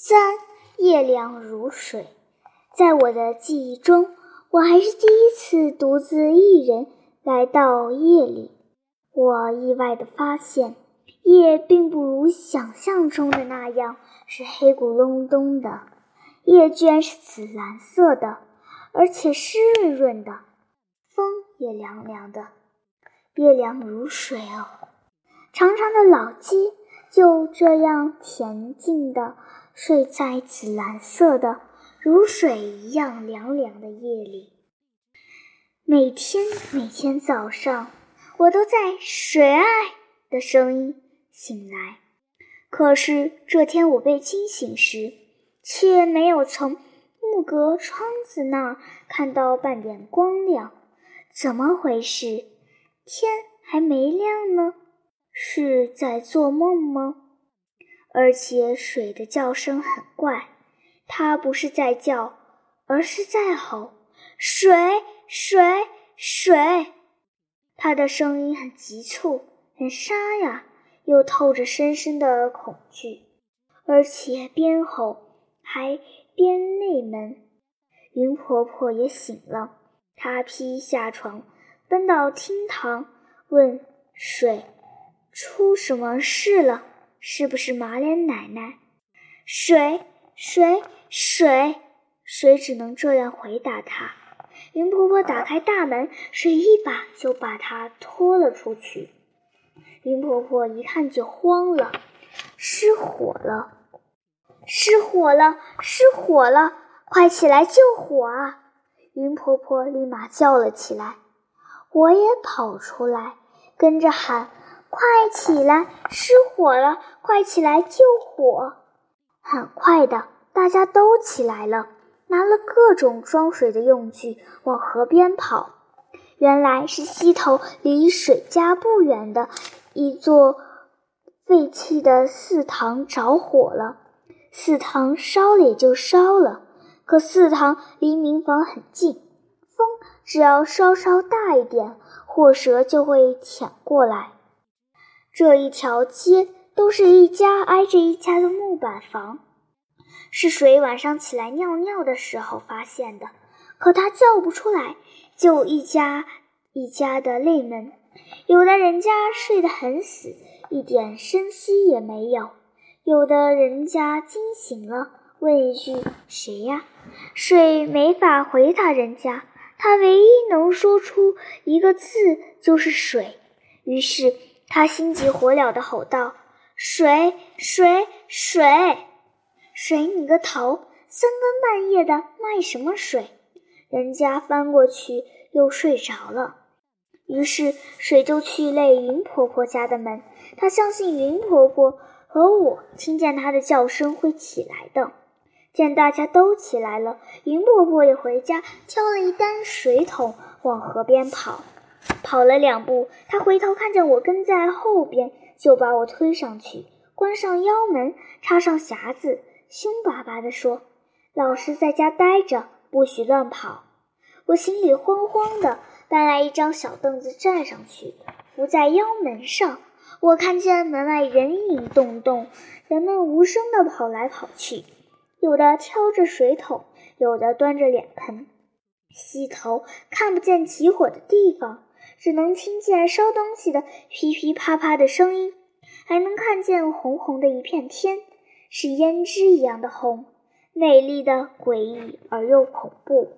三夜凉如水，在我的记忆中，我还是第一次独自一人来到夜里。我意外地发现，夜并不如想象中的那样是黑咕隆咚的，夜居然是紫蓝色的，而且湿润润的，风也凉凉的，夜凉如水哦。长长的老街就这样恬静的。睡在紫蓝色的如水一样凉凉的夜里，每天每天早上，我都在“水爱”的声音醒来。可是这天我被惊醒时，却没有从木格窗子那儿看到半点光亮。怎么回事？天还没亮呢，是在做梦吗？而且水的叫声很怪，它不是在叫，而是在吼：“水，水，水！”它的声音很急促，很沙哑，又透着深深的恐惧，而且边吼还边内门。云婆婆也醒了，她披下床，奔到厅堂，问：“水，出什么事了？”是不是马脸奶奶？水水水水，只能这样回答她。云婆婆打开大门，水一把就把她拖了出去。云婆婆一看就慌了，失火了！失火了！失火了！快起来救火啊！云婆婆立马叫了起来。我也跑出来，跟着喊。快起来！失火了！快起来救火！很快的，大家都起来了，拿了各种装水的用具往河边跑。原来是溪头离水家不远的一座废弃的祠堂着火了。祠堂烧了也就烧了，可祠堂离民房很近，风只要稍稍大一点，火蛇就会潜过来。这一条街都是一家挨着一家的木板房，是谁晚上起来尿尿的时候发现的。可他叫不出来，就一家一家的泪门。有的人家睡得很死，一点声息也没有；有的人家惊醒了，问一句“谁呀？”水没法回答人家，他唯一能说出一个字就是“水”。于是。他心急火燎地吼道：“水，水，水，水！你个头！三更半夜的卖什么水？”人家翻过去又睡着了。于是水就去擂云婆婆家的门。他相信云婆婆和我听见她的叫声会起来的。见大家都起来了，云婆婆也回家挑了一担水桶往河边跑。跑了两步，他回头看见我跟在后边，就把我推上去，关上腰门，插上匣子，凶巴巴地说：“老实在家待着，不许乱跑。”我心里慌慌的，搬来一张小凳子站上去，扶在腰门上。我看见门外人影动动，人们无声地跑来跑去，有的挑着水桶，有的端着脸盆。溪头看不见起火的地方。只能听见烧东西的噼噼啪啪的声音，还能看见红红的一片天，是胭脂一样的红，美丽的诡异而又恐怖。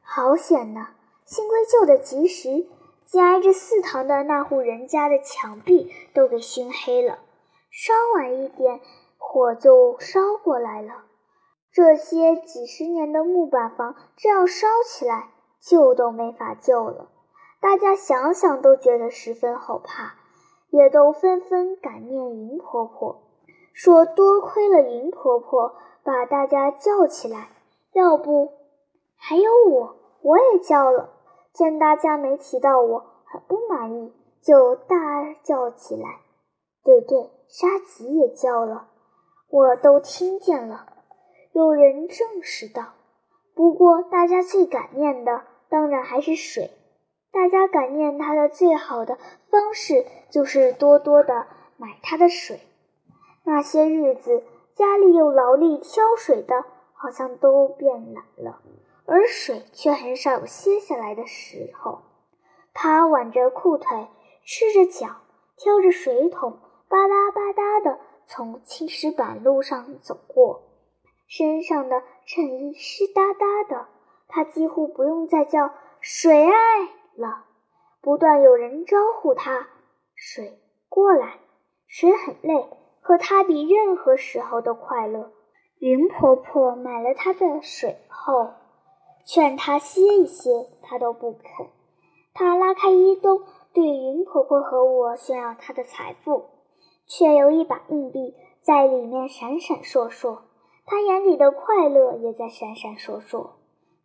好险呐！幸亏救得及时，紧挨着四堂的那户人家的墙壁都给熏黑了，稍晚一点，火就烧过来了。这些几十年的木板房，这样烧起来，救都没法救了。大家想想都觉得十分后怕，也都纷纷感念云婆婆，说多亏了云婆婆把大家叫起来，要不还有我，我也叫了。见大家没提到我，很不满意，就大叫起来。对对，沙棘也叫了，我都听见了。有人证实道，不过大家最感念的，当然还是水。大家感念他的最好的方式就是多多的买他的水。那些日子，家里有劳力挑水的，好像都变懒了，而水却很少有歇下来的时候。他挽着裤腿，赤着脚，挑着水桶，吧嗒吧嗒地从青石板路上走过，身上的衬衣湿哒哒的。他几乎不用再叫“水哎”了，不断有人招呼他：“水过来。”水很累，可他比任何时候都快乐。云婆婆买了他的水后，劝他歇一歇，他都不肯。他拉开衣兜，对云婆婆和我炫耀他的财富，却有一把硬币在里面闪闪烁烁。他眼里的快乐也在闪闪烁烁。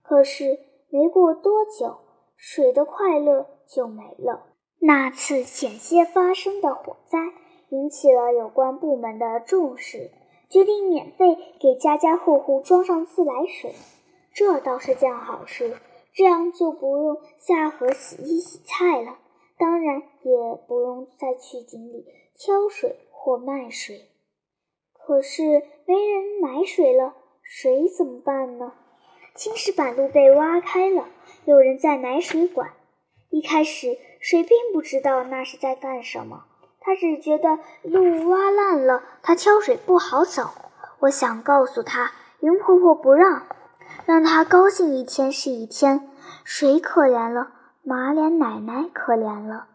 可是没过多久，水的快乐就没了。那次险些发生的火灾。引起了有关部门的重视，决定免费给家家户户装上自来水。这倒是件好事，这样就不用下河洗衣洗菜了，当然也不用再去井里挑水或卖水。可是没人买水了，水怎么办呢？青石板路被挖开了，有人在买水管。一开始，水并不知道那是在干什么。他只觉得路挖烂了，他挑水不好走。我想告诉他，云婆婆不让，让他高兴一天是一天。水可怜了，马脸奶奶可怜了。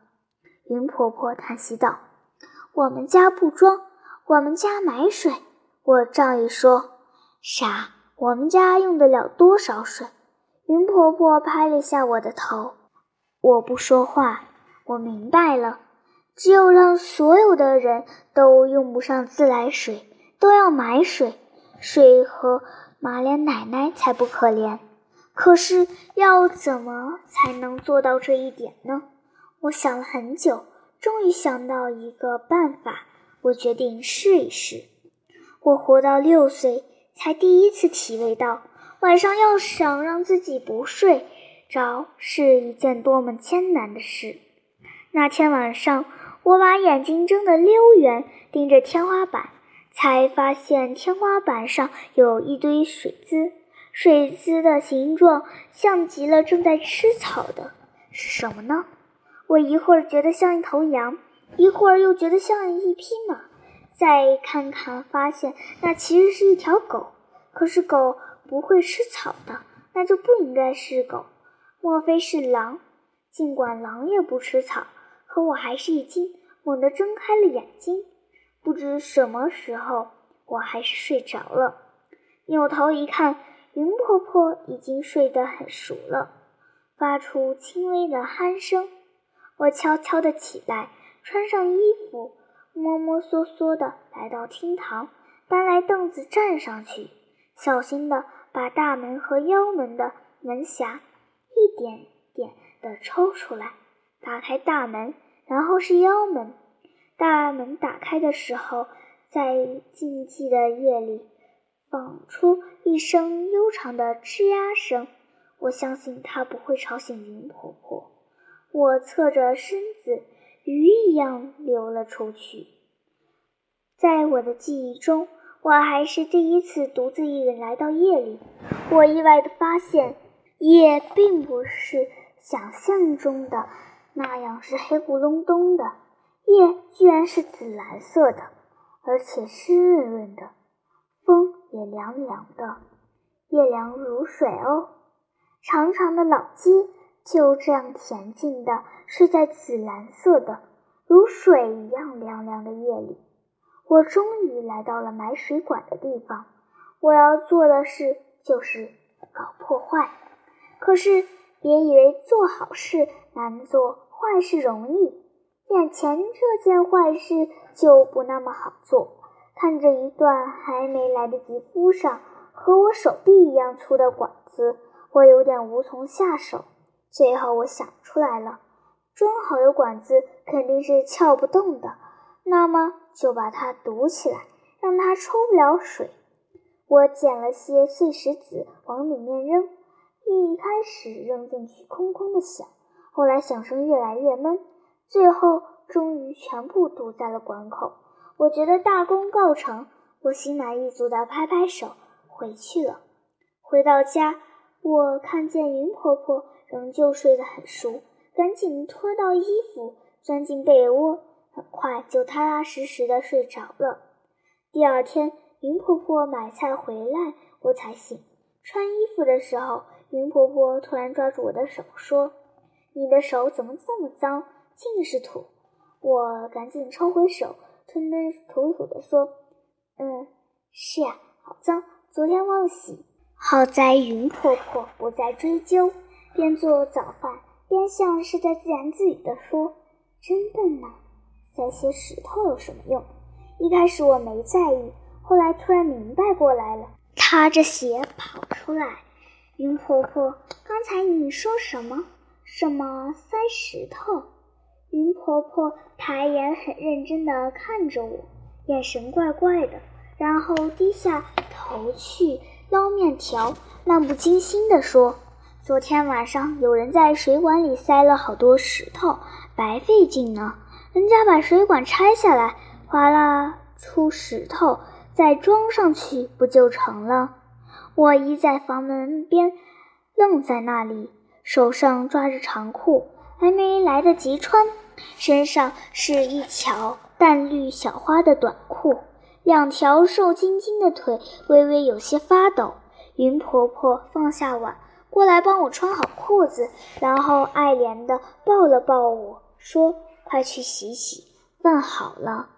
云婆婆叹息道：“我们家不装，我们家买水。”我仗义说：“傻，我们家用得了多少水？”云婆婆拍了一下我的头。我不说话，我明白了。只有让所有的人都用不上自来水，都要买水，水和马脸奶奶才不可怜。可是要怎么才能做到这一点呢？我想了很久，终于想到一个办法。我决定试一试。我活到六岁，才第一次体味到晚上要想让自己不睡着是一件多么艰难的事。那天晚上。我把眼睛睁得溜圆，盯着天花板，才发现天花板上有一堆水渍，水渍的形状像极了正在吃草的，是什么呢？我一会儿觉得像一头羊，一会儿又觉得像一匹马，再看看，发现那其实是一条狗。可是狗不会吃草的，那就不应该是狗，莫非是狼？尽管狼也不吃草。可我还是一惊，猛地睁开了眼睛。不知什么时候，我还是睡着了。扭头一看，云婆婆已经睡得很熟了，发出轻微的鼾声。我悄悄地起来，穿上衣服，摸摸索索地来到厅堂，搬来凳子站上去，小心地把大门和腰门的门匣一点点地抽出来。打开大门，然后是腰门。大门打开的时候，在静寂的夜里，放出一声悠长的吱呀声。我相信它不会吵醒云婆婆。我侧着身子，鱼一样流了出去。在我的记忆中，我还是第一次独自一人来到夜里。我意外地发现，夜并不是想象中的。那样是黑咕隆咚的，夜居然是紫蓝色的，而且湿润润的，风也凉凉的，夜凉如水哦。长长的老街就这样恬静的睡在紫蓝色的、如水一样凉凉的夜里。我终于来到了买水管的地方，我要做的事就是搞破坏。可是别以为做好事难做。坏事容易，眼前这件坏事就不那么好做。看着一段还没来得及敷上，和我手臂一样粗的管子，我有点无从下手。最后我想出来了，装好的管子肯定是撬不动的，那么就把它堵起来，让它抽不了水。我捡了些碎石子往里面扔，一开始扔进去空空的响。后来响声越来越闷，最后终于全部堵在了管口。我觉得大功告成，我心满意足地拍拍手，回去了。回到家，我看见云婆婆仍旧睡得很熟，赶紧脱掉衣服，钻进被窝，很快就踏踏实实的睡着了。第二天，云婆婆买菜回来，我才醒。穿衣服的时候，云婆婆突然抓住我的手说：“你的手怎么这么脏，尽是土。”我赶紧抽回手，吞吞吐吐地说：“嗯，是呀，好脏，昨天忘洗。”好在云婆婆不再追究，边做早饭边像是在自言自语地说：“真笨呐，塞些石头有什么用？”一开始我没在意，后来突然明白过来了，擦着鞋跑出来。云婆婆，刚才你说什么？什么塞石头？云婆婆抬眼很认真地看着我，眼神怪怪的，然后低下头去。捞面条，漫不经心地说：“昨天晚上有人在水管里塞了好多石头，白费劲呢。人家把水管拆下来，划拉出石头，再装上去，不就成了？”我依在房门边，愣在那里，手上抓着长裤，还没来得及穿，身上是一条淡绿小花的短裤。两条瘦晶晶的腿微微有些发抖。云婆婆放下碗，过来帮我穿好裤子，然后爱怜的抱了抱我说：“快去洗洗，饭好了。”